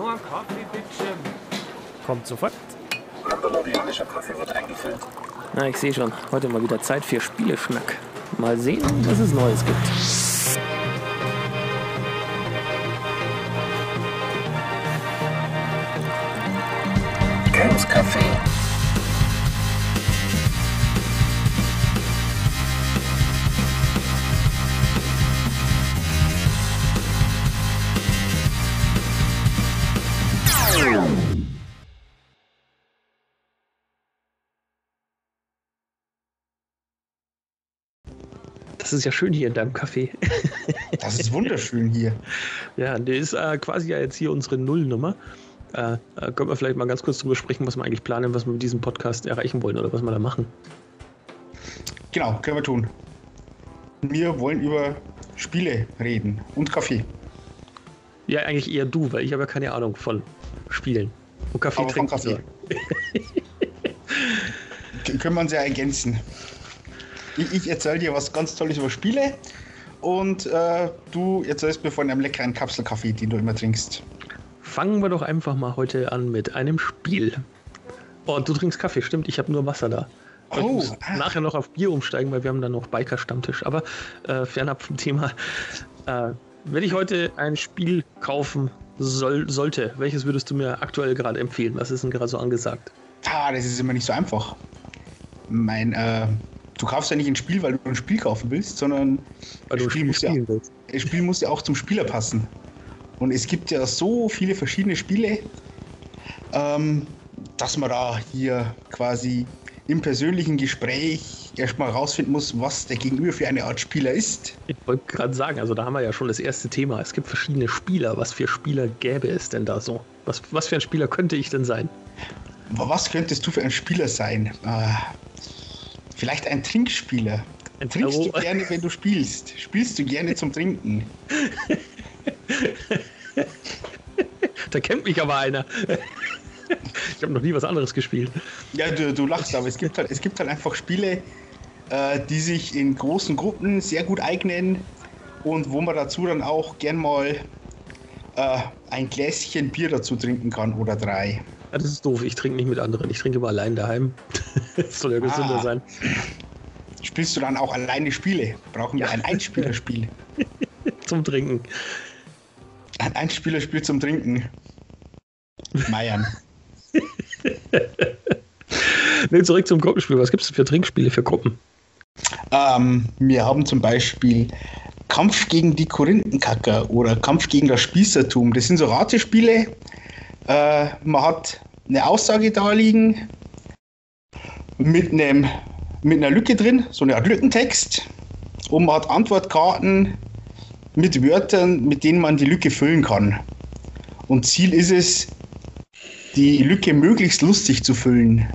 Nur Kaffee, bitte. Kommt sofort. Kolumbianischer Kaffee wird eingefüllt. Na, ich sehe schon. Heute mal wieder Zeit für Spieleschnack. Mal sehen, was es Neues gibt. Chaos Das ist ja schön hier in deinem Café. Das ist wunderschön hier. ja, der ist äh, quasi ja jetzt hier unsere Nullnummer. Äh, äh, können wir vielleicht mal ganz kurz drüber sprechen, was wir eigentlich planen, was wir mit diesem Podcast erreichen wollen oder was wir da machen. Genau, können wir tun. Wir wollen über Spiele reden und Kaffee. Ja, eigentlich eher du, weil ich habe ja keine Ahnung von Spielen. Und Kaffee Aber trinken. Kaffee. Können wir uns ja ergänzen. Ich, ich erzähle dir was ganz Tolles über Spiele und äh, du erzählst mir von einem leckeren Kapselkaffee, den du immer trinkst. Fangen wir doch einfach mal heute an mit einem Spiel. Oh, du trinkst Kaffee, stimmt, ich habe nur Wasser da. Aber ich Oh, muss ah. nachher noch auf Bier umsteigen, weil wir haben dann noch Biker-Stammtisch. Aber äh, fernab vom Thema. Äh, wenn ich heute ein Spiel kaufen soll, sollte, welches würdest du mir aktuell gerade empfehlen? Was ist denn gerade so angesagt? Ah, das ist immer nicht so einfach. Mein, äh, du kaufst ja nicht ein Spiel, weil du ein Spiel kaufen willst, sondern Weil du das Spiel, muss ja, willst. das Spiel muss ja auch zum Spieler passen. Und es gibt ja so viele verschiedene Spiele, ähm, dass man da hier quasi im persönlichen Gespräch erstmal rausfinden muss, was der Gegenüber für eine Art Spieler ist. Ich wollte gerade sagen, also da haben wir ja schon das erste Thema. Es gibt verschiedene Spieler. Was für Spieler gäbe es denn da so? Was, was für ein Spieler könnte ich denn sein? Was könntest du für ein Spieler sein? Äh, vielleicht ein Trinkspieler. Ein Trinkst du Terror- gerne, wenn du spielst? Spielst du gerne zum Trinken? Da kennt mich aber einer. Ich habe noch nie was anderes gespielt. Ja, du, du lachst, aber es gibt halt, es gibt halt einfach Spiele, äh, die sich in großen Gruppen sehr gut eignen und wo man dazu dann auch gern mal äh, ein Gläschen Bier dazu trinken kann oder drei. Ja, das ist doof. Ich trinke nicht mit anderen. Ich trinke immer allein daheim. Das soll ja gesünder Ah. sein. Spielst du dann auch alleine Spiele? Brauchen wir Ja. ein Einspielerspiel? Zum Trinken. Ein Einspielerspiel zum Trinken. Meiern. Nee, zurück zum Gruppenspiel. Was gibt es für Trinkspiele für Gruppen? Ähm, wir haben zum Beispiel Kampf gegen die Korinthenkacker oder Kampf gegen das Spießertum. Das sind so Ratespiele. Äh, man hat eine Aussage da liegen mit, einem, mit einer Lücke drin, so eine Art Lückentext. Und man hat Antwortkarten mit Wörtern, mit denen man die Lücke füllen kann. Und Ziel ist es, die Lücke möglichst lustig zu füllen.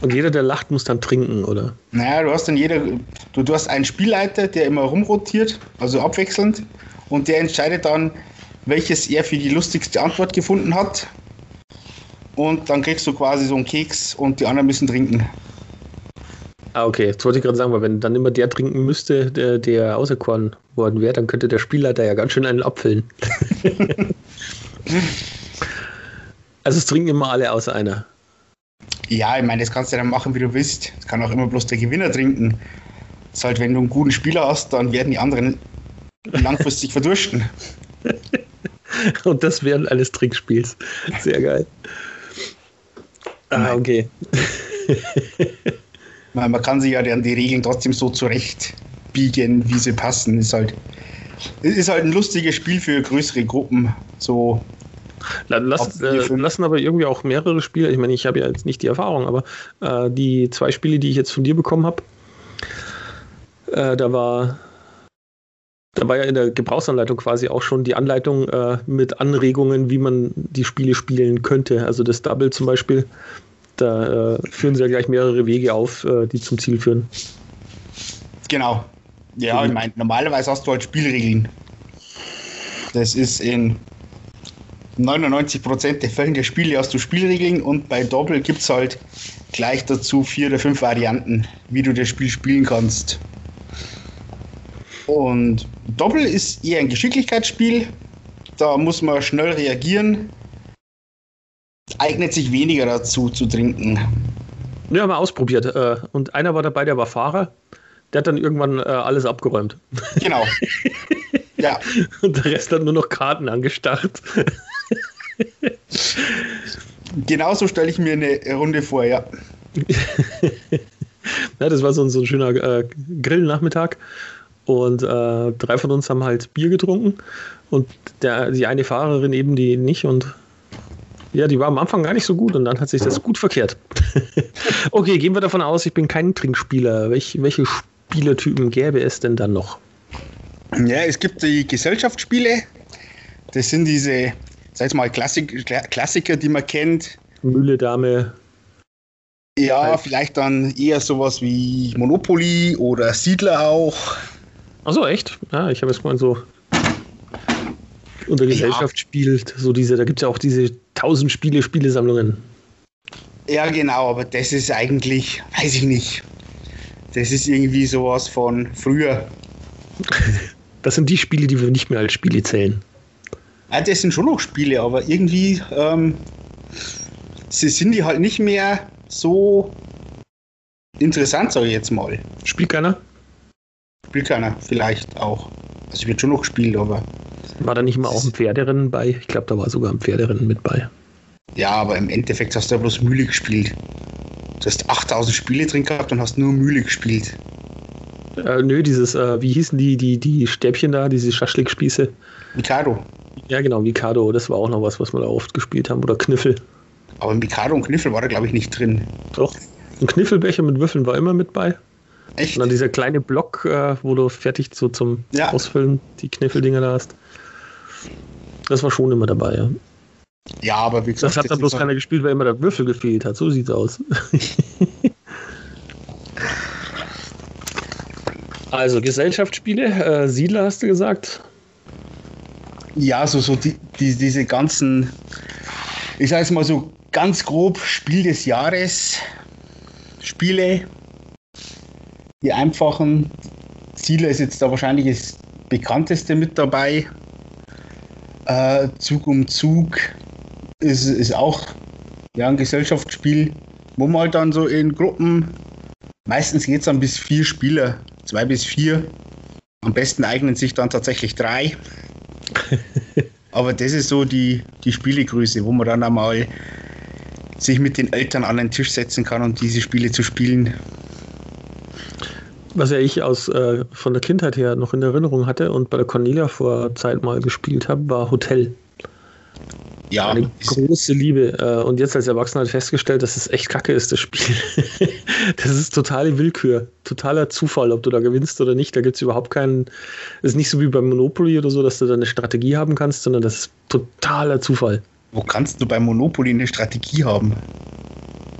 Und jeder, der lacht, muss dann trinken, oder? Naja, du hast dann jeder, du, du hast einen Spielleiter, der immer rumrotiert, also abwechselnd, und der entscheidet dann, welches er für die lustigste Antwort gefunden hat. Und dann kriegst du quasi so einen Keks und die anderen müssen trinken. Ah, okay. Jetzt wollte ich gerade sagen, weil wenn dann immer der trinken müsste, der, der auserkoren worden wäre, dann könnte der Spielleiter ja ganz schön einen abfüllen. also es trinken immer alle außer einer. Ja, ich meine, das kannst du dann machen, wie du willst. Das kann auch immer bloß der Gewinner trinken. Das ist halt, wenn du einen guten Spieler hast, dann werden die anderen langfristig verdursten. Und das während eines Trinkspiels. Sehr geil. Ah, okay. Man, kann sich ja dann die Regeln trotzdem so zurecht biegen, wie sie passen. Ist halt, es ist halt ein lustiges Spiel für größere Gruppen. So, La- Lass, äh, lassen aber irgendwie auch mehrere Spiele. Ich meine, ich habe ja jetzt nicht die Erfahrung, aber äh, die zwei Spiele, die ich jetzt von dir bekommen habe, äh, da war da war ja in der Gebrauchsanleitung quasi auch schon die Anleitung äh, mit Anregungen, wie man die Spiele spielen könnte. Also das Double zum Beispiel, da äh, führen sie ja gleich mehrere Wege auf, äh, die zum Ziel führen. genau. Ja, ich meine, normalerweise hast du halt Spielregeln. Das ist in 99% der Fällen der Spiele hast du Spielregeln und bei Doppel gibt es halt gleich dazu vier oder fünf Varianten, wie du das Spiel spielen kannst. Und Doppel ist eher ein Geschicklichkeitsspiel. da muss man schnell reagieren. Eignet sich weniger dazu zu trinken. Ja, mal ausprobiert. Äh, Und einer war dabei, der war Fahrer. Der hat dann irgendwann äh, alles abgeräumt. Genau. ja, Und der Rest hat nur noch Karten angestarrt. genauso stelle ich mir eine Runde vor, ja. Ja, das war so ein, so ein schöner äh, Grillnachmittag. Und äh, drei von uns haben halt Bier getrunken. Und der, die eine Fahrerin eben, die nicht. Und ja, die war am Anfang gar nicht so gut. Und dann hat sich das gut verkehrt. okay, gehen wir davon aus, ich bin kein Trinkspieler. Welch, welche Spielertypen gäbe es denn dann noch? Ja, es gibt die Gesellschaftsspiele. Das sind diese, sag ich mal, Klassik Kla- Klassiker, die man kennt. Mühle, Dame. Ja, Halt. vielleicht dann eher sowas wie Monopoly oder Siedler auch. Achso, echt? Ja, ich habe jetzt mal so unter Gesellschaft spielt. So diese, da gibt es ja auch diese 1000 Spiele, Spielesammlungen. Ja, genau, aber das ist eigentlich, weiß ich nicht. Das ist irgendwie sowas von früher. Das sind die Spiele, die wir nicht mehr als Spiele zählen. Ja, das sind schon noch Spiele, aber irgendwie ähm, sie sind die halt nicht mehr so interessant, sage ich jetzt mal. Spielt keiner? Spielt keiner, vielleicht auch. Also wird schon noch gespielt, aber War da nicht immer auch ein Pferderennen bei? Ich glaube, da war sogar ein Pferderennen mit bei. ja, aber im Endeffekt hast du ja bloß Mühle gespielt. Du hast 8000 Spiele drin gehabt und hast nur Mühle gespielt. Äh, nö, dieses, äh, wie hießen die, die, die Stäbchen da, diese Schaschlikspieße? Mikado. Ja, genau, Mikado, das war auch noch was, was wir da oft gespielt haben. Oder Kniffel. Aber Mikado und Kniffel war da, glaube ich, nicht drin. Doch. Ein Kniffelbecher mit Würfeln war immer mit bei. Echt? Und dann dieser kleine Block, äh, wo du fertig so zum Ja. Ausfüllen die Kniffeldinger da hast. Das war schon immer dabei, ja. Ja, aber wie gesagt, Das hat dann bloß keiner gespielt, weil immer der Würfel gefehlt hat. So sieht's aus. also, Gesellschaftsspiele, äh, Siedler hast du gesagt. Ja, so, so die, die, diese ganzen, ich sage es mal so ganz grob, Spiel des Jahres, Spiele, die einfachen. Siedler ist jetzt da wahrscheinlich das bekannteste mit dabei. Äh, Zug um Zug ist, ist auch ja, ein Gesellschaftsspiel, wo man halt dann so in Gruppen, meistens geht es dann bis vier Spieler, zwei bis vier. Am besten eignen sich dann tatsächlich drei. Aber das ist so die, die Spielegröße, wo man dann einmal sich mit den Eltern an den Tisch setzen kann und diese Spiele zu spielen. Was ja ich aus äh, von der Kindheit her noch in Erinnerung hatte und bei der Cornelia vor Zeit mal gespielt habe, war Hotel. Ja, Eine große Liebe. Äh, und jetzt als Erwachsener halt festgestellt, dass es echt kacke ist, das Spiel. das ist totale Willkür, totaler Zufall, ob du da gewinnst oder nicht. Da gibt es überhaupt keinen. Es ist nicht so wie beim Monopoly oder so, dass du da eine Strategie haben kannst, sondern das ist totaler Zufall. wo kannst du bei Monopoly eine Strategie haben?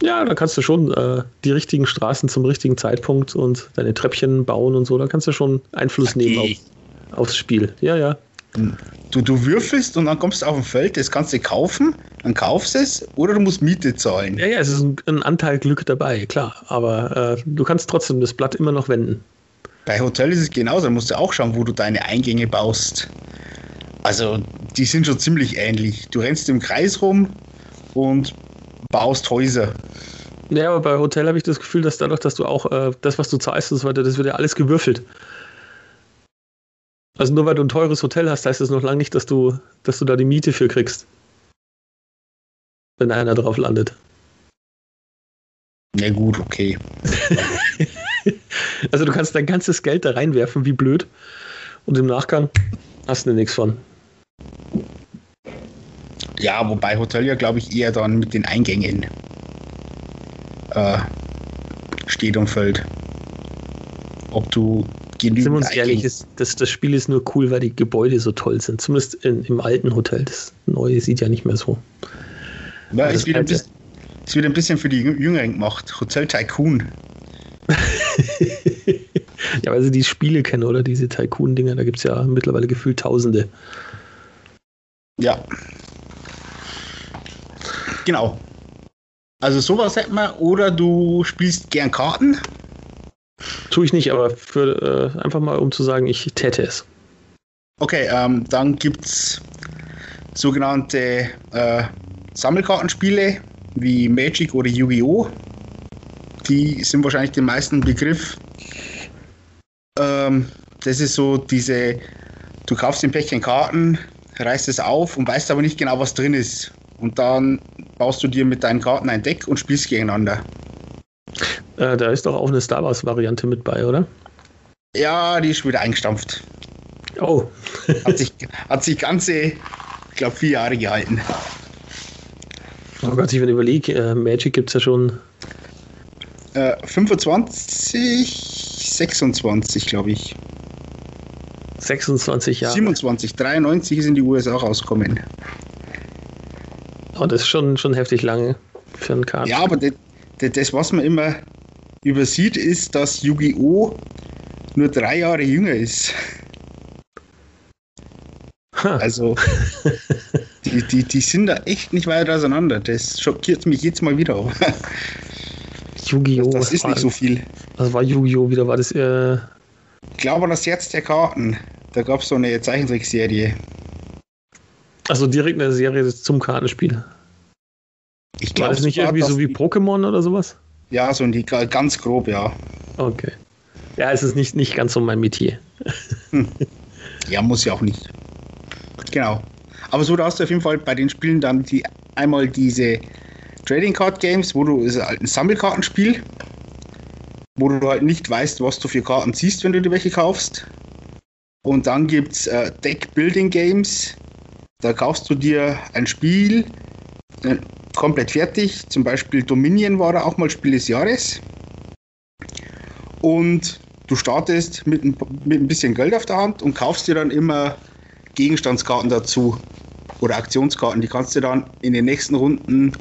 Ja, da kannst du schon äh, die richtigen Straßen zum richtigen Zeitpunkt und deine Treppchen bauen und so. Da kannst du schon Einfluss nehmen Okay. auf, aufs Spiel. Ja, ja. Du, du würfelst und dann kommst du auf ein Feld, das kannst du kaufen, dann kaufst du es oder du musst Miete zahlen. Ja, ja, es ist ein, ein Anteil Glück dabei, klar. Aber äh, du kannst trotzdem das Blatt immer noch wenden. Bei Hotel ist es genauso, da musst du auch schauen, wo du deine Eingänge baust. Also, die sind schon ziemlich ähnlich. Du rennst im Kreis rum und baust Häuser. Ja, aber bei Hotel habe ich das Gefühl, dass dadurch, dass du auch äh, das, was du zahlst und so weiter, das wird ja alles gewürfelt. Also nur weil du ein teures Hotel hast, heißt das noch lange nicht, dass du, dass du da die Miete für kriegst. Wenn einer drauf landet. Na gut, okay. Also du kannst dein ganzes Geld da reinwerfen, wie blöd. Und im Nachgang hast du nichts von. Ja, wobei Hotel ja, glaube ich, eher dann mit den Eingängen äh, steht und fällt. Ob du genügend Sind wir uns Eingänge- ehrlich, ist, das, das Spiel ist nur cool, weil die Gebäude so toll sind. Zumindest in, im alten Hotel. Das neue sieht ja nicht mehr so. Ja, das ein alte- bisschen, ist wieder ein bisschen für die Jü- Jüngeren gemacht. Hotel Tycoon. ja, weil sie die Spiele kennen, oder? Diese Tycoon-Dinger, da gibt es ja mittlerweile gefühlt Tausende. Ja. Genau. Also sowas hätten wir. Oder du spielst gern Karten. Tue ich nicht, aber für, äh, einfach mal, um zu sagen, ich täte es. Okay, ähm, dann gibt's sogenannte äh, Sammelkartenspiele wie Magic oder Yu-Gi-Oh! Die sind wahrscheinlich den meisten Begriff. Ähm, das ist so diese, du kaufst ein Päckchen Karten, reißt es auf und weißt aber nicht genau, was drin ist. Und dann baust du dir mit deinen Karten ein Deck und spielst gegeneinander. Äh, da ist doch auch eine Star Wars-Variante mit bei, oder? Ja, die ist wieder eingestampft. Oh. Hat sich, hat sich ganze, ich glaube, vier Jahre gehalten. Oh Gott, ich wenn überlege, äh, Magic gibt es ja schon. Äh, 25, 26, glaube ich. 26 Jahre. 27, 93 ist in die USA rausgekommen. Oh, das ist schon, schon heftig lange für einen Karten. Ja, aber das, das, was man immer übersieht, ist, dass Yu-Gi-Oh! nur drei Jahre jünger ist. Ha. Also, die, die, die sind da echt nicht weit auseinander. Das schockiert mich jetzt mal wieder. Yu-Gi-Oh! Das ist war, nicht so viel. Was war Yu-Gi-Oh! wieder? War das äh, Ich glaube, das Herz der Karten. Da gab es so eine Zeichentrickserie. Also direkt eine Serie zum Kartenspiel? Ich glaube, das nicht irgendwie so wie Pokémon oder sowas? Ja, so in die ganz grob, ja. Okay. Ja, es ist nicht, nicht ganz so mein Metier. Ja, muss ja auch nicht. Genau. Aber so, da hast du auf jeden Fall bei den Spielen dann die einmal diese Trading Card Games, wo du ist halt ein Sammelkartenspiel, wo du halt nicht weißt, was du für Karten ziehst, wenn du dir welche kaufst. Und dann gibt es äh, Deck Building Games. Da kaufst du dir ein Spiel äh, komplett fertig. Zum Beispiel Dominion war da auch mal Spiel des Jahres. Und du startest mit ein, mit ein bisschen Geld auf der Hand und kaufst dir dann immer Gegenstandskarten dazu oder Aktionskarten. Die kannst du dann in den nächsten Runden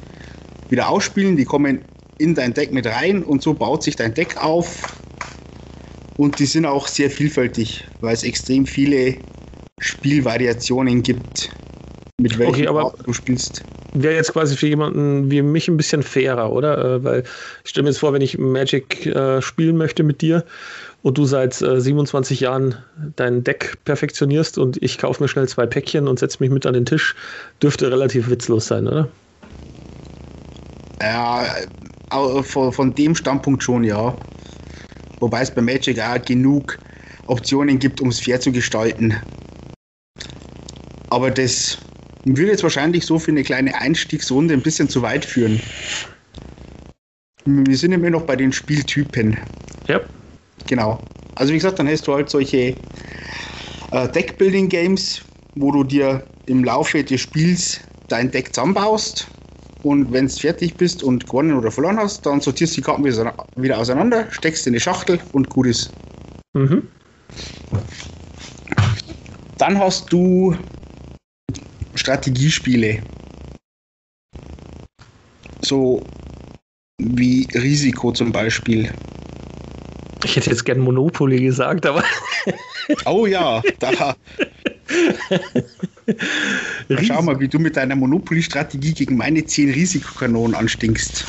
wieder ausspielen. Die kommen in dein Deck mit rein und so baut sich dein Deck auf. Und die sind auch sehr vielfältig, weil es extrem viele Spielvariationen gibt, mit welchen Okay, aber- du spielst. Wäre jetzt quasi für jemanden wie mich ein bisschen fairer, oder? Äh, weil ich stelle mir jetzt vor, wenn ich Magic äh, spielen möchte mit dir und du seit äh, 27 Jahren dein Deck perfektionierst und ich kaufe mir schnell zwei Päckchen und setze mich mit an den Tisch, dürfte relativ witzlos sein, oder? Ja, von, von dem Standpunkt schon, ja. Wobei es bei Magic auch genug Optionen gibt, um es fair zu gestalten. Aber das würde jetzt wahrscheinlich so für eine kleine Einstiegsrunde ein bisschen zu weit führen. Wir sind immer noch bei den Spieltypen. Ja. Genau. Also wie gesagt, dann hast du halt solche äh, Deckbuilding-Games, wo du dir im Laufe des Spiels dein Deck zusammenbaust und wenn es fertig bist und gewonnen oder verloren hast, dann sortierst du die Karten wieder auseinander, steckst in eine Schachtel und gut ist. Mhm. Dann hast du Strategiespiele. So wie Risiko zum Beispiel. Ich hätte jetzt gern Monopoly gesagt, aber Oh ja, da, schau mal, wie du mit deiner Monopoly-Strategie gegen meine 10 Risikokanonen anstinkst.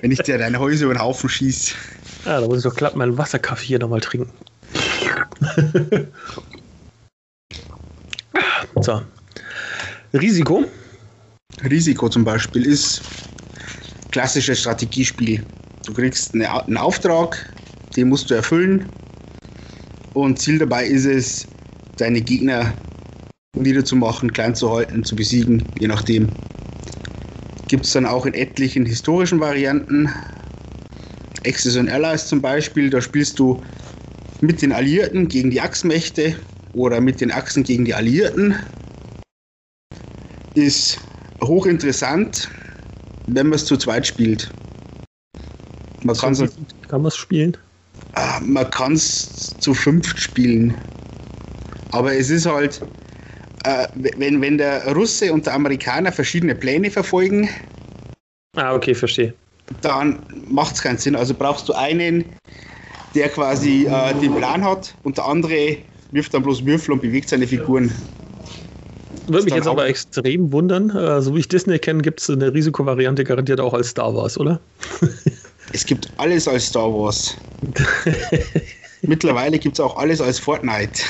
Wenn ich dir deine Häuser über den Haufen schieß. Ja, da muss ich doch glatt meinen Wasserkaffee hier nochmal trinken. so. Risiko. Risiko zum Beispiel ist klassisches Strategiespiel. Du kriegst eine, einen Auftrag, den musst du erfüllen. Und Ziel dabei ist es, deine Gegner niederzumachen, klein zu halten, zu besiegen, je nachdem. Gibt es dann auch in etlichen historischen Varianten. Axis und Allies zum Beispiel, da spielst du mit den Alliierten gegen die Achsmächte oder mit den Achsen gegen die Alliierten. Ist hochinteressant, wenn man es zu zweit spielt. Man kann es Kann man es spielen? Ah, man kann's zu fünft spielen. Aber es ist halt, äh, wenn, wenn der Russe und der Amerikaner verschiedene Pläne verfolgen, Ah, okay, verstehe. dann macht es keinen Sinn. Also brauchst du einen, der quasi äh, den Plan hat und der andere wirft dann bloß Würfel und bewegt seine Figuren. Würde mich jetzt aber extrem wundern. Äh, so wie ich Disney kenne, gibt es eine Risikovariante garantiert auch als Star Wars, oder? Es gibt alles als Star Wars. Mittlerweile gibt es auch alles als Fortnite.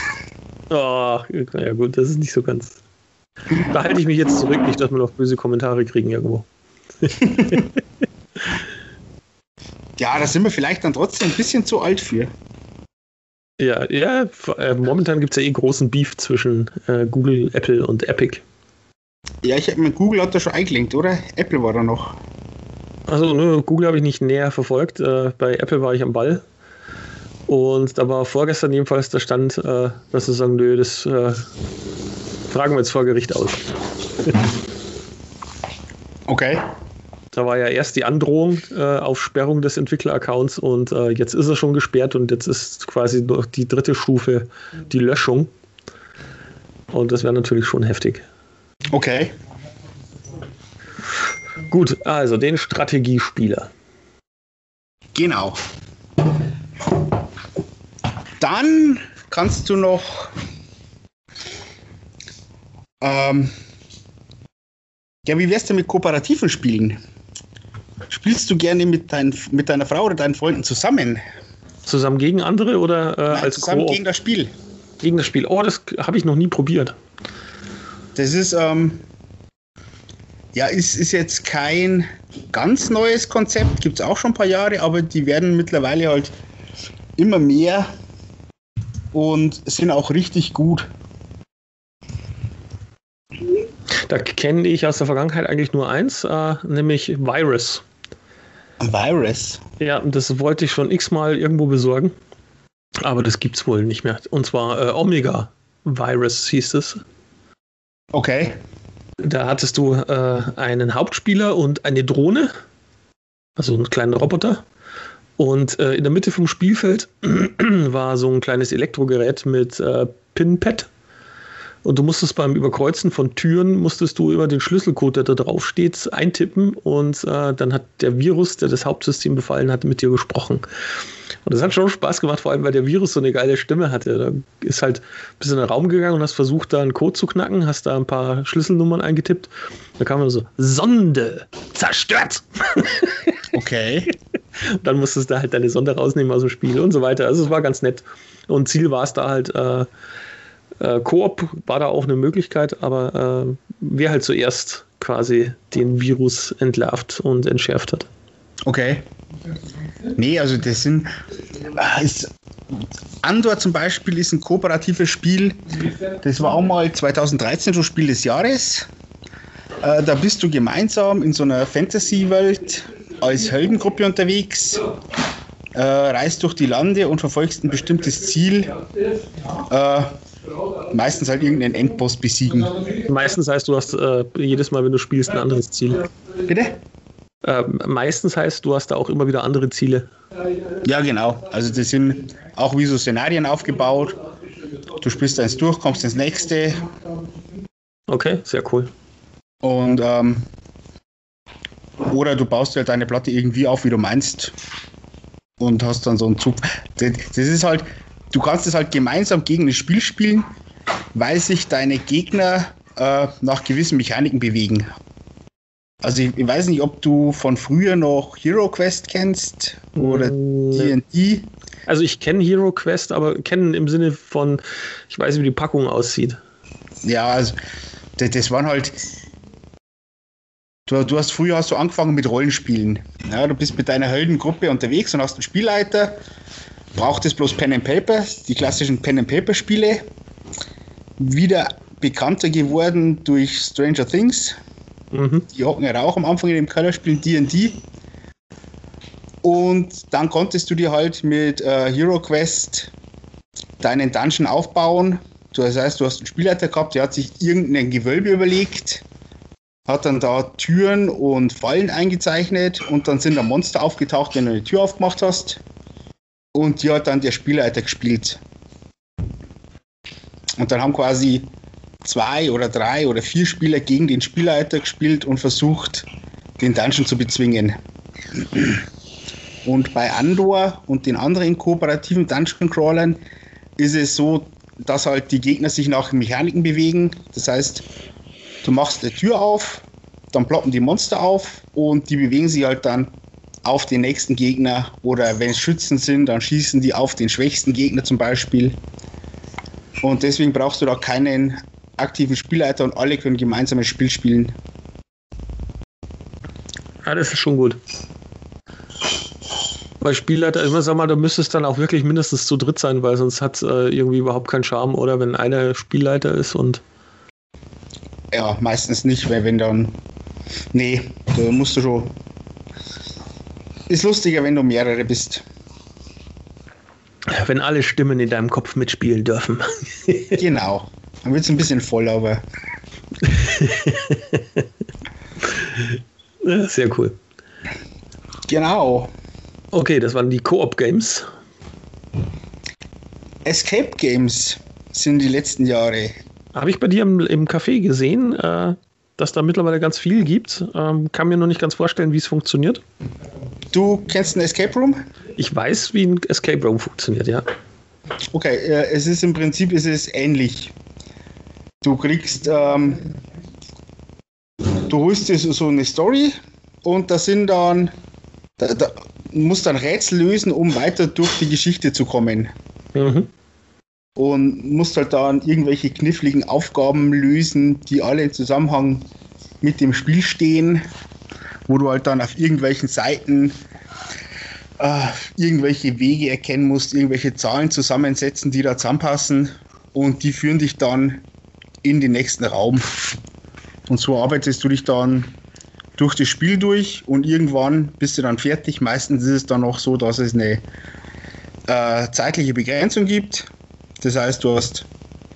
Oh, ja gut, das ist nicht so ganz. Da halte ich mich jetzt zurück, nicht, dass wir noch böse Kommentare kriegen irgendwo. Ja, da sind wir vielleicht dann trotzdem ein bisschen zu alt für. Ja, ja äh, momentan gibt es ja eh großen Beef zwischen äh, Google, Apple und Epic. Ja, ich habe mir Google hat da schon eingelenkt, oder? Apple war da noch. Also ne, Google habe ich nicht näher verfolgt. Äh, bei Apple war ich am Ball. Und da war vorgestern jedenfalls der Stand, äh, dass sie sagen, nö, das äh, tragen wir jetzt vor Gericht aus. Okay. Da war ja erst die Androhung äh, auf Sperrung des Entwickleraccounts und äh, jetzt ist er schon gesperrt und jetzt ist quasi noch die dritte Stufe die Löschung. Und das wäre natürlich schon heftig. Okay. Gut, also den Strategiespieler. Genau. Dann kannst du noch ähm, ja, wie wär's denn mit kooperativen Spielen? Spielst du gerne mit, dein, mit deiner Frau oder deinen Freunden zusammen? Zusammen gegen andere oder äh, Nein, als zusammen gegen das Spiel. gegen das Spiel? Oh, das habe ich noch nie probiert. Das ist, ähm, ja, ist, ist jetzt kein ganz neues Konzept, gibt es auch schon ein paar Jahre, aber die werden mittlerweile halt immer mehr und sind auch richtig gut. Da kenne ich aus der Vergangenheit eigentlich nur eins, äh, nämlich Virus. Virus. Ja, das wollte ich schon x-mal irgendwo besorgen. Aber das gibt's wohl nicht mehr. Und zwar äh, Omega Virus hieß es. Okay. Da hattest du äh, einen Hauptspieler und eine Drohne, also einen kleinen Roboter. Und äh, in der Mitte vom Spielfeld war so ein kleines Elektrogerät mit äh, Pinpad. Und du musstest beim Überkreuzen von Türen, musstest du über den Schlüsselcode, der da drauf steht, eintippen. Und äh, dann hat der Virus, der das Hauptsystem befallen hat, mit dir gesprochen. Und das hat schon Spaß gemacht, vor allem weil der Virus so eine geile Stimme hatte. Da ist halt bis in den Raum gegangen und hast versucht, da einen Code zu knacken, hast da ein paar Schlüsselnummern eingetippt. Da kam dann so, Sonde, zerstört! Okay. dann musstest du halt deine Sonde rausnehmen aus dem Spiel und so weiter. Also es war ganz nett. Und Ziel war es da halt, äh, äh, Koop war da auch eine Möglichkeit, aber äh, wer halt zuerst quasi den Virus entlarvt und entschärft hat. Okay. Nee, also das sind. ah, Ist, Andor zum Beispiel ist ein kooperatives Spiel. Das war auch mal 2013 schon Spiel des Jahres. Äh, da bist du gemeinsam in so einer Fantasy-Welt als Heldengruppe unterwegs, äh, reist durch die Lande und verfolgst ein bestimmtes Ziel. Äh, meistens halt irgendeinen Endboss besiegen. Meistens heißt, du hast äh, jedes Mal, wenn du spielst, ein anderes Ziel. Bitte? Äh, meistens heißt, du hast da auch immer wieder andere Ziele. Ja, genau. Also das sind auch wie so Szenarien aufgebaut. Du spielst eins durch, kommst ins nächste Okay, sehr cool. und ähm, oder du baust halt deine Platte irgendwie auf, wie du meinst und hast dann so einen Zug. Das, das ist halt, du kannst es halt gemeinsam gegen das Spiel spielen, weil sich deine Gegner äh, nach gewissen Mechaniken bewegen. Also ich, ich weiß nicht, ob du von früher noch Hero Quest kennst oder Mm, D&D. Also ich kenne Hero Quest, aber kennen im Sinne von, ich weiß, wie die Packung aussieht. Ja, also das, das waren halt. Du, du hast früher hast du angefangen mit Rollenspielen. Ja, du bist mit deiner Heldengruppe unterwegs und hast einen Spielleiter. Braucht es bloß Pen and Paper, die klassischen Pen and Paper Spiele. Wieder bekannter geworden durch Stranger Things. Mhm. Die hocken ja auch am Anfang in dem Keller, spielen D&D. Und dann konntest du dir halt mit äh, Hero Quest deinen Dungeon aufbauen. Das heißt, du hast einen Spielleiter gehabt, der hat sich irgendein Gewölbe überlegt, hat dann da Türen und Fallen eingezeichnet und dann sind da Monster aufgetaucht, wenn du eine Tür aufgemacht hast. Und die hat dann der Spielleiter gespielt. Und dann haben quasi zwei oder drei oder vier Spieler gegen den Spielleiter gespielt und versucht, den Dungeon zu bezwingen. Und bei Andor und den anderen kooperativen Dungeon Crawlern ist es so, dass halt die Gegner sich nach Mechaniken bewegen. Das heißt, du machst eine Tür auf, dann ploppen die Monster auf und die bewegen sich halt dann auf den nächsten Gegner oder wenn es Schützen sind, dann schießen die auf den schwächsten Gegner zum Beispiel. Und deswegen brauchst du da keinen aktiven Spielleiter und alle können gemeinsam ein Spiel spielen. Ja, das ist schon gut. Bei Spielleiter, immer sag mal, da müsste es dann auch wirklich mindestens zu dritt sein, weil sonst hat es äh, irgendwie überhaupt keinen Charme, oder wenn einer Spielleiter ist und. Ja, meistens nicht, weil wenn dann. Nee, da musst du schon. Ist lustiger, wenn du mehrere bist. Wenn alle Stimmen in deinem Kopf mitspielen dürfen. Genau. Dann wird es ein bisschen voll, aber Sehr cool. genau. Okay, das waren die Koop-Games. Escape Games sind die letzten Jahre. Habe ich bei dir im, im Café gesehen, äh, dass da mittlerweile ganz viel gibt. Ähm, kann mir noch nicht ganz vorstellen, wie es funktioniert. Du kennst ein Escape Room? Ich weiß, wie ein Escape Room funktioniert, ja. Okay, äh, es ist im Prinzip ist es ähnlich. Du kriegst, ähm, du holst dir so- so eine Story und da sind dann, da, da musst dann Rätsel lösen, um weiter durch die Geschichte zu kommen. Mhm. Und musst halt dann irgendwelche kniffligen Aufgaben lösen, die alle im Zusammenhang mit dem Spiel stehen, wo du halt dann auf irgendwelchen Seiten äh, irgendwelche Wege erkennen musst, irgendwelche Zahlen zusammensetzen, die da zusammenpassen und die führen dich dann in den nächsten Raum. Und so arbeitest du dich dann durch das Spiel durch und irgendwann bist du dann fertig. Meistens ist es dann auch so, dass es eine äh, zeitliche Begrenzung gibt. Das heißt, du hast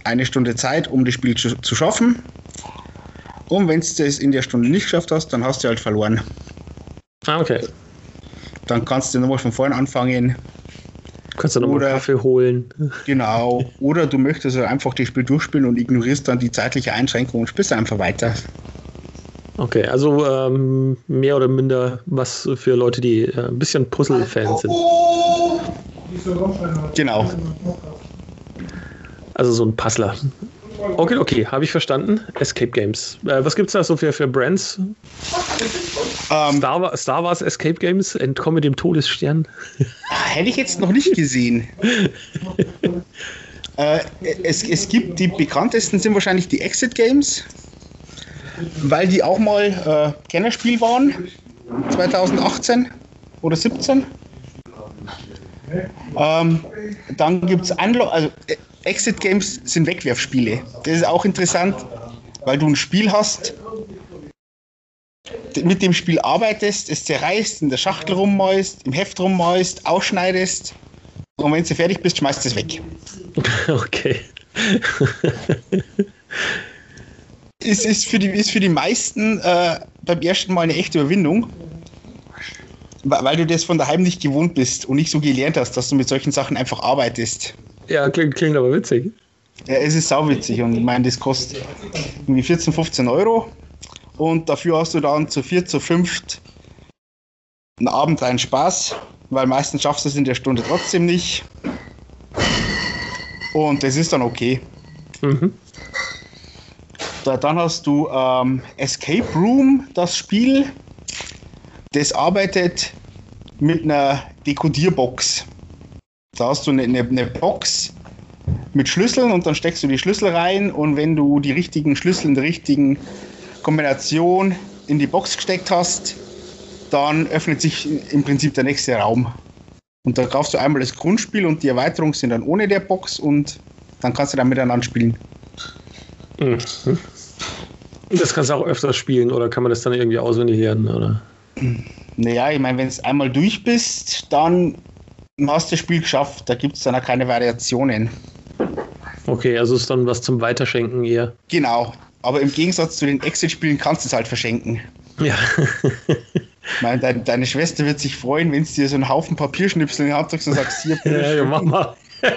eine Stunde Zeit, um das Spiel zu, zu schaffen. Und wenn du es in der Stunde nicht geschafft hast, dann hast du halt verloren. Ah, okay. Dann kannst du nochmal von vorn anfangen. Kannst du noch mal Oder- Kaffee holen. Genau. Oder du möchtest einfach das Spiel durchspielen und ignorierst dann die zeitliche Einschränkung und spielst einfach weiter. Okay, also ähm, mehr oder minder was für Leute, die äh, ein bisschen Puzzle-Fans sind. Genau. Also so ein Puzzler. Okay, okay, habe ich verstanden. Escape Games. Äh, was gibt es da so für, für Brands? Ähm, Star, Wa- Star Wars Escape Games, Entkomme dem Todesstern. hätte ich jetzt noch nicht gesehen. äh, es, es gibt die bekanntesten sind wahrscheinlich die Exit Games, weil die auch mal äh, Kennerspiel waren. 2018 oder 17. Ähm, dann gibt es Unlock, also äh, Exit Games sind Wegwerfspiele. Das ist auch interessant, weil du ein Spiel hast, mit dem Spiel arbeitest, es zerreißt, in der Schachtel rummäust, im Heft rummäust, ausschneidest und wenn du fertig bist, schmeißt es weg. Okay. Ist, ist, für, die, ist für die meisten äh, beim ersten Mal eine echte Überwindung, weil du das von daheim nicht gewohnt bist und nicht so gelernt hast, dass du mit solchen Sachen einfach arbeitest. Ja, klingt, klingt aber witzig. Ja, es ist sauwitzig und ich meine, das kostet irgendwie 14, 15 Euro und dafür hast du dann zu vier, zu fünft einen Abend einen Spaß, weil meistens schaffst du es in der Stunde trotzdem nicht. Und das ist dann okay. Mhm. Da, dann hast du ähm, Escape Room, das Spiel. Das arbeitet mit einer Dekodierbox. Da hast du eine, eine, eine Box mit Schlüsseln und dann steckst du die Schlüssel rein und wenn du die richtigen Schlüssel in der richtigen Kombination in die Box gesteckt hast, dann öffnet sich im Prinzip der nächste Raum. Und da kaufst du einmal das Grundspiel und die Erweiterungen sind dann ohne der Box und dann kannst du dann miteinander spielen. Mhm. Das kannst du auch öfters spielen oder kann man das dann irgendwie auswendig lernen? Oder? Naja, ich meine, wenn du einmal durch bist, dann hast du das Spiel geschafft. Da gibt es dann auch keine Variationen. Okay, also ist dann was zum Weiterschenken eher. Genau. Aber im Gegensatz zu den Exit-Spielen kannst du es halt verschenken. Ja. Ich meine, dein, deine Schwester wird sich freuen, wenn es dir so einen Haufen Papierschnipsel in die Hand drückst und sagst, hier, bitte ja, ja, mach mal.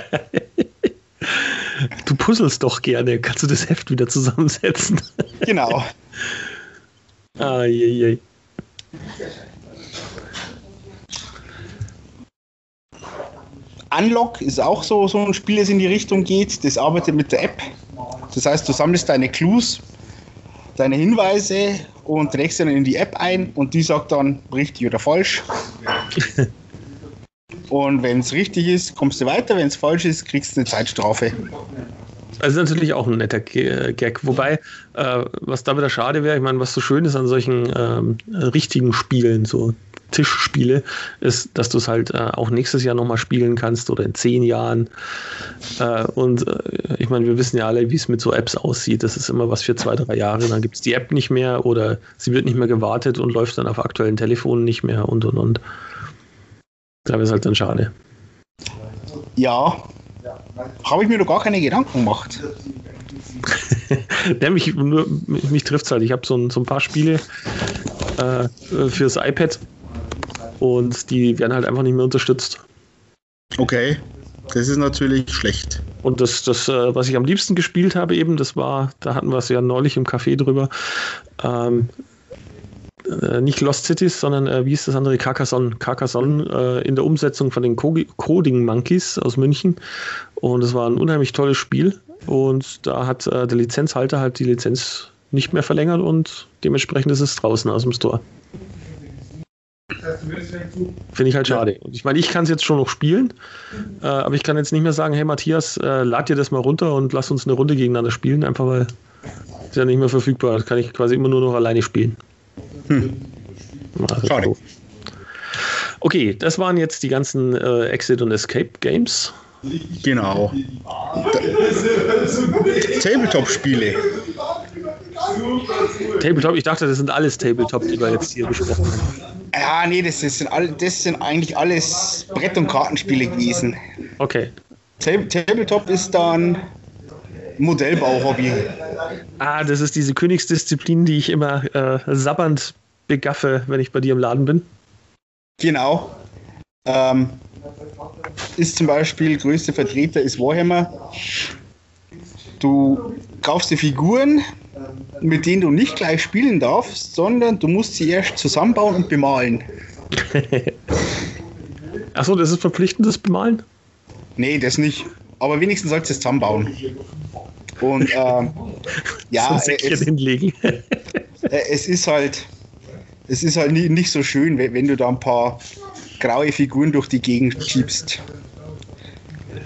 Du puzzelst doch gerne. Kannst du das Heft wieder zusammensetzen? Genau. Ah, je, je. Unlock ist auch so, so ein Spiel, das in die Richtung geht. Das arbeitet mit der App. Das heißt, du sammelst deine Clues, deine Hinweise und trägst sie dann in die App ein und die sagt dann richtig oder falsch. und wenn es richtig ist, kommst du weiter. Wenn es falsch ist, kriegst du eine Zeitstrafe. Also natürlich auch ein netter Gag. Wobei, äh, was da wieder schade wäre, ich meine, was so schön ist an solchen ähm, richtigen Spielen, so Tischspiele, ist, dass du es halt äh, auch nächstes Jahr nochmal spielen kannst oder in zehn Jahren. Äh, und äh, ich meine, wir wissen ja alle, wie es mit so Apps aussieht. Das ist immer was für zwei, drei Jahre. Dann gibt es die App nicht mehr oder sie wird nicht mehr gewartet und läuft dann auf aktuellen Telefonen nicht mehr und und und. Da wäre es halt dann schade. Ja, habe ich mir doch gar keine Gedanken gemacht. ja, mich, mich trifft es halt. Ich habe so ein, so ein paar Spiele äh, fürs iPad und die werden halt einfach nicht mehr unterstützt. Okay, das ist natürlich schlecht. Und das, das äh, was ich am liebsten gespielt habe, eben, das war, da hatten wir es ja neulich im Café drüber. Ähm, äh, nicht Lost Cities, sondern äh, wie ist das andere? Carcassonne. Carcassonne äh, in der Umsetzung von den Coding Monkeys aus München. Und es war ein unheimlich tolles Spiel. Und da hat äh, der Lizenzhalter halt die Lizenz nicht mehr verlängert und dementsprechend ist es draußen aus dem Store. Finde ich halt schade. Und ich meine, ich kann es jetzt schon noch spielen, äh, aber ich kann jetzt nicht mehr sagen, hey Matthias, äh, lad dir das mal runter und lass uns eine Runde gegeneinander spielen, einfach weil es ja nicht mehr verfügbar. Das kann ich quasi immer nur noch alleine spielen. Hm. Also schade. So. Okay, das waren jetzt die ganzen äh, Exit und Escape Games. Genau. Tabletop-Spiele. Tabletop, ich dachte, das sind alles Tabletop, die wir jetzt hier besprochen haben. Ja, nee, das sind, all, das sind eigentlich alles Brett- und Kartenspiele gewesen. Okay. Tabletop ist dann Modellbau-Hobby. Ah, das ist diese Königsdisziplin, die ich immer äh, sabbernd begaffe, wenn ich bei dir im Laden bin. Genau. Ähm, ist zum Beispiel, größte Vertreter ist Warhammer. Du kaufst die Figuren, mit denen du nicht gleich spielen darfst, sondern du musst sie erst zusammenbauen und bemalen. Achso, das ist verpflichtendes Bemalen? Nee, das nicht. Aber wenigstens sollst du es zusammenbauen. Und ähm, ja, es, hinlegen. es ist halt, es ist halt nie, nicht so schön, wenn du da ein paar graue Figuren durch die Gegend schiebst.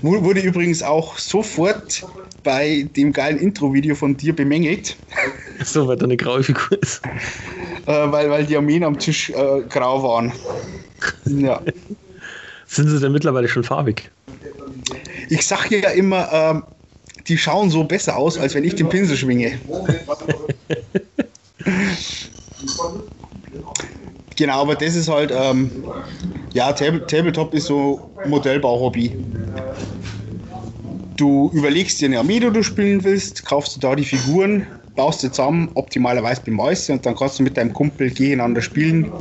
Wurde übrigens auch sofort bei dem geilen Intro-Video von dir bemängelt. So, weil da eine graue Figur ist. Äh, weil, weil die Armeen am Tisch äh, grau waren. Ja. Sind sie denn mittlerweile schon farbig? Ich sag ja immer, ähm, die schauen so besser aus, als wenn ich den Pinsel schwinge. genau, aber das ist halt, ähm, ja, Tabletop ist so Modellbau-Hobby. Du überlegst dir eine Armee, die du spielen willst, kaufst du da die Figuren, baust sie zusammen, optimalerweise bemalst und dann kannst du mit deinem Kumpel gegeneinander spielen.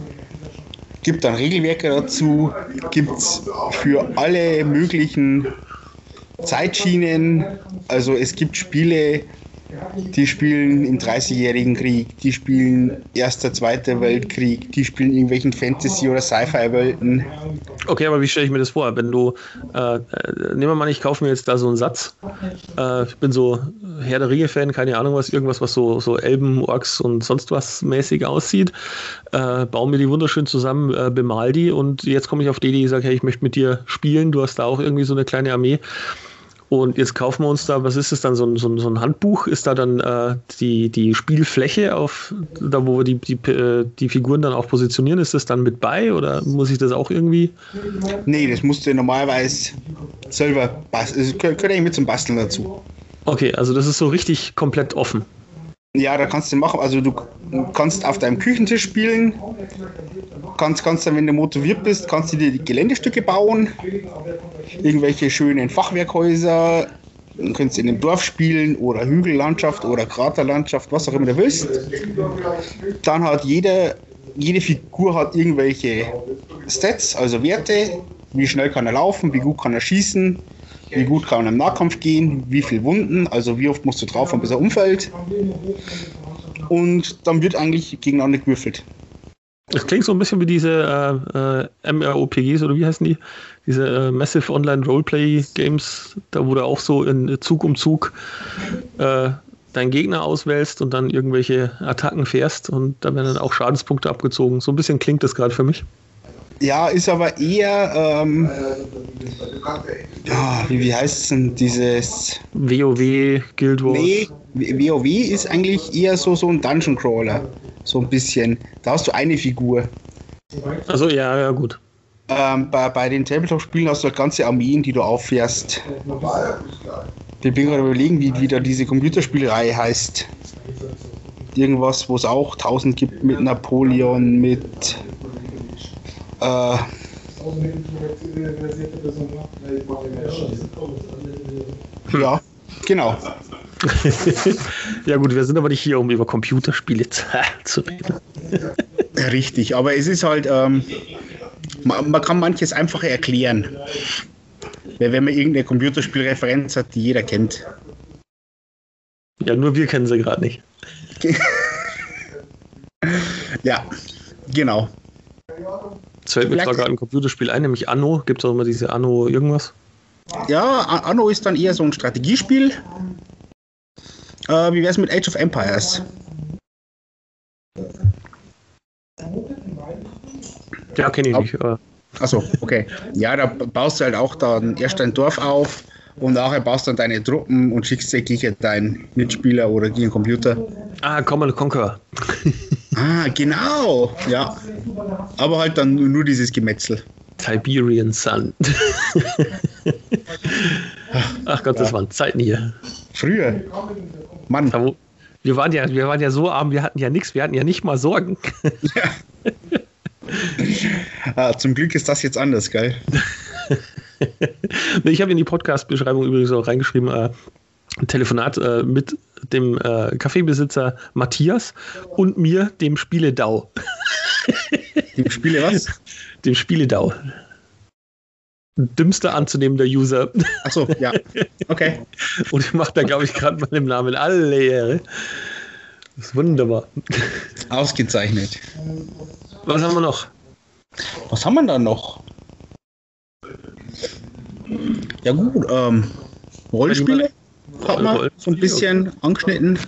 Gibt dann Regelwerke dazu, gibt es für alle möglichen Zeitschienen. Also es gibt Spiele, die spielen im 30-jährigen Krieg, die spielen Erster, Zweiter Weltkrieg, die spielen irgendwelchen Fantasy- oder Sci-Fi-Welten. Okay, aber wie stelle ich mir das vor? Wenn du, äh, nehmen wir mal, ich kaufe mir jetzt da so einen Satz. Äh, ich bin so Herr der Ringe-Fan, keine Ahnung was, irgendwas, was so, so Elben, Orks und sonst was mäßig aussieht. Äh, baue mir die wunderschön zusammen, äh, bemal die und jetzt komme ich auf die Idee, ich sage, hey, ich möchte mit dir spielen, du hast da auch irgendwie so eine kleine Armee. Und jetzt kaufen wir uns da, was ist es dann, so ein, so ein, so ein Handbuch? Ist da dann äh, die, die Spielfläche, auf, da wo wir die, die, äh, die Figuren dann auch positionieren, ist das dann mit bei oder muss ich das auch irgendwie? Nee, das musst du normalerweise selber basteln. Das gehört eigentlich mit zum Basteln dazu. Okay, also das ist so richtig komplett offen. Ja, da kannst du machen. Also du kannst auf deinem Küchentisch spielen, kannst, kannst dann, wenn du motiviert bist, kannst du dir die Geländestücke bauen, irgendwelche schönen Fachwerkhäuser, dann kannst du in dem Dorf spielen oder Hügellandschaft oder Kraterlandschaft, was auch immer du willst. Dann hat jeder, jede Figur hat irgendwelche Stats, also Werte, wie schnell kann er laufen, wie gut kann er schießen, wie gut kann man im Nahkampf gehen, wie viele Wunden, also wie oft musst du drauf haben, bis er umfällt. Und dann wird eigentlich gegeneinander gewürfelt. Das klingt so ein bisschen wie diese äh, äh, MROPGs oder wie heißen die? Diese äh, Massive Online Roleplay Games, da wo du auch so in Zug um Zug äh, deinen Gegner auswählst und dann irgendwelche Attacken fährst und da werden dann auch Schadenspunkte abgezogen. So ein bisschen klingt das gerade für mich. Ja, ist aber eher, ähm, ja, wie, wie heißt es denn, dieses, WoW, Guild Wars. nee, WoW ist eigentlich eher so, so ein Dungeon Crawler, so ein bisschen. Da hast du eine Figur. Also ja, ja, gut. Ähm, bei, bei den Tabletop-Spielen hast du halt ganze Armeen, die du auffährst. Ich bin gerade überlegen, wie, wie da diese Computerspielreihe heißt. Irgendwas, wo es auch 1000 gibt mit Napoleon, mit. Äh, ja, genau. ja gut, wir sind aber nicht hier, um über Computerspiele zu, reden. Richtig, aber es ist halt, ähm, man, man kann manches einfach erklären. Weil Wenn man irgendeine Computerspielreferenz hat, die jeder kennt. Ja, nur wir kennen sie gerade nicht. Ja, genau. Es fällt mir zwar gerade ein Computerspiel ein, nämlich Anno. Gibt es auch immer diese Anno irgendwas? Ja, Anno ist dann eher so ein Strategiespiel. Äh, wie wär's mit Age of Empires? Ja, kenne ich nicht. Achso, okay. Ja, da baust du halt auch dann erst dein Dorf auf und nachher baust dann deine Truppen und schickst täglich deinen Mitspieler oder gegen den Computer. Ah, Command Conquer. Ah, genau. Ja. Aber halt dann nur dieses Gemetzel. Siberian Sun. Ach Gott, das waren Zeiten hier. Früher. Mann. Wir waren, ja, wir waren ja so arm, wir hatten ja nichts, wir hatten ja nicht mal Sorgen. Ah, zum Glück ist das jetzt anders, gell? Ich habe in die Podcast-Beschreibung übrigens auch reingeschrieben, äh, ein Telefonat äh, mit dem äh, Kaffeebesitzer Matthias und mir, dem Spieledau. Die Spiele was? Dem Spieledau. Dümmster anzunehmender User. Achso, ja. Okay. Und ich mache da, glaube ich, gerade meinem Namen alle Ehre. Das ist wunderbar. Ausgezeichnet. Was haben wir noch? Was haben wir da noch? Ja gut, ähm, Rollenspiele hat man so ein bisschen angeschnitten.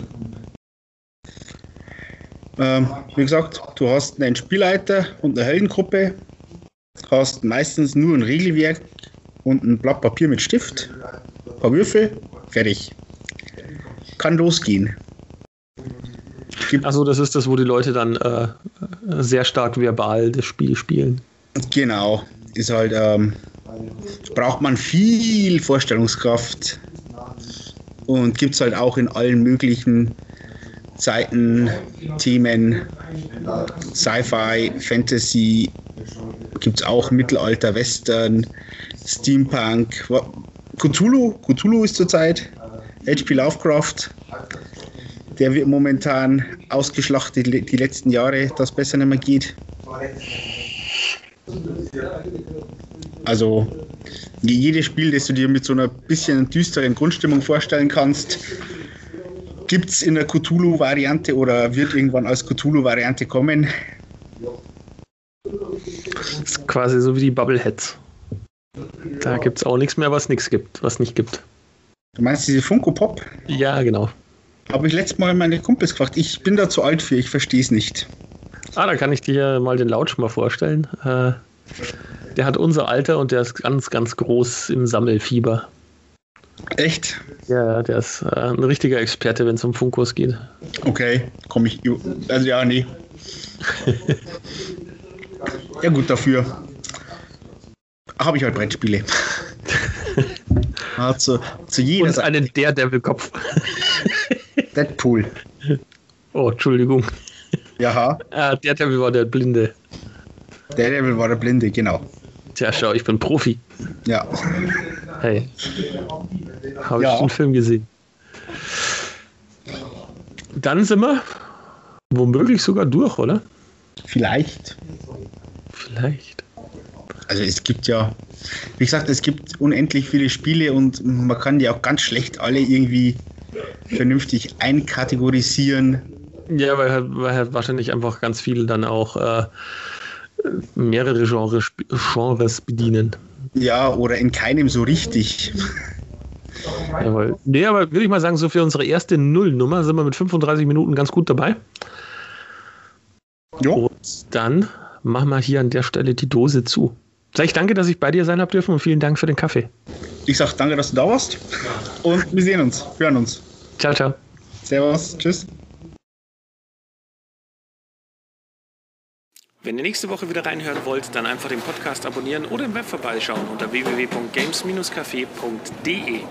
Ähm, wie gesagt, du hast einen Spielleiter und eine Heldengruppe, hast meistens nur ein Regelwerk und ein Blatt Papier mit Stift, ein paar Würfel, fertig. Kann losgehen. Achso, das ist das, wo die Leute dann äh, sehr stark verbal das Spiel spielen. Genau, ist halt, ähm, braucht man viel Vorstellungskraft und gibt es halt auch in allen möglichen Zeiten, Themen, Sci-Fi, Fantasy, gibt es auch Mittelalter, Western, Steampunk, Cthulhu, Cthulhu ist zurzeit, H.P. Lovecraft, der wird momentan ausgeschlachtet die letzten Jahre, das besser nicht mehr geht. Also je- jedes Spiel, das du dir mit so einer bisschen düsteren Grundstimmung vorstellen kannst, gibt es in der Cthulhu-Variante oder wird irgendwann als Cthulhu-Variante kommen. Das ist quasi so wie die Bubbleheads. Da gibt es auch nichts mehr, was nichts gibt, was nicht gibt. Du meinst diese Funko Pop? Ja, genau. Habe ich letztes Mal meine Kumpels gefragt. Ich bin da zu alt für, ich verstehe es nicht. Ah, da kann ich dir mal den Lautsch mal vorstellen. Äh, der hat unser Alter und der ist ganz, ganz groß im Sammelfieber. Echt? Ja, der ist äh, ein richtiger Experte, wenn es um Funkos geht. Okay, komme ich. Also ja, nee. ja gut, dafür habe ich halt Brettspiele. Ah, zu, zu jeder Und einen Daredevil-Kopf. Deadpool. Oh, Entschuldigung. Jaha, Ah, Daredevil war der Blinde. der Devil war der Blinde, genau. Tja, schau, ich bin Profi. Ja. Hey. Habe Ja. ich den Film gesehen. Dann sind wir womöglich sogar durch, oder? Vielleicht. Vielleicht. Also es gibt ja, wie gesagt, es gibt unendlich viele Spiele und man kann die auch ganz schlecht alle irgendwie vernünftig einkategorisieren. Ja, weil halt, weil halt wahrscheinlich einfach ganz viele dann auch äh, mehrere Genre, Genres bedienen. Ja, oder in keinem so richtig. Jawohl. Nee, aber würde ich mal sagen, so für unsere erste Nullnummer sind wir mit 35 Minuten ganz gut dabei. Jo. Und dann machen wir hier an der Stelle die Dose zu. Sag ich danke, dass ich bei dir sein habe dürfen und vielen Dank für den Kaffee. Ich sag danke, dass du da warst. Und wir sehen uns, hören uns. Ciao, ciao. Servus, tschüss. Wenn ihr nächste Woche wieder reinhören wollt, dann einfach den Podcast abonnieren oder im Web vorbeischauen unter www.games-café.de.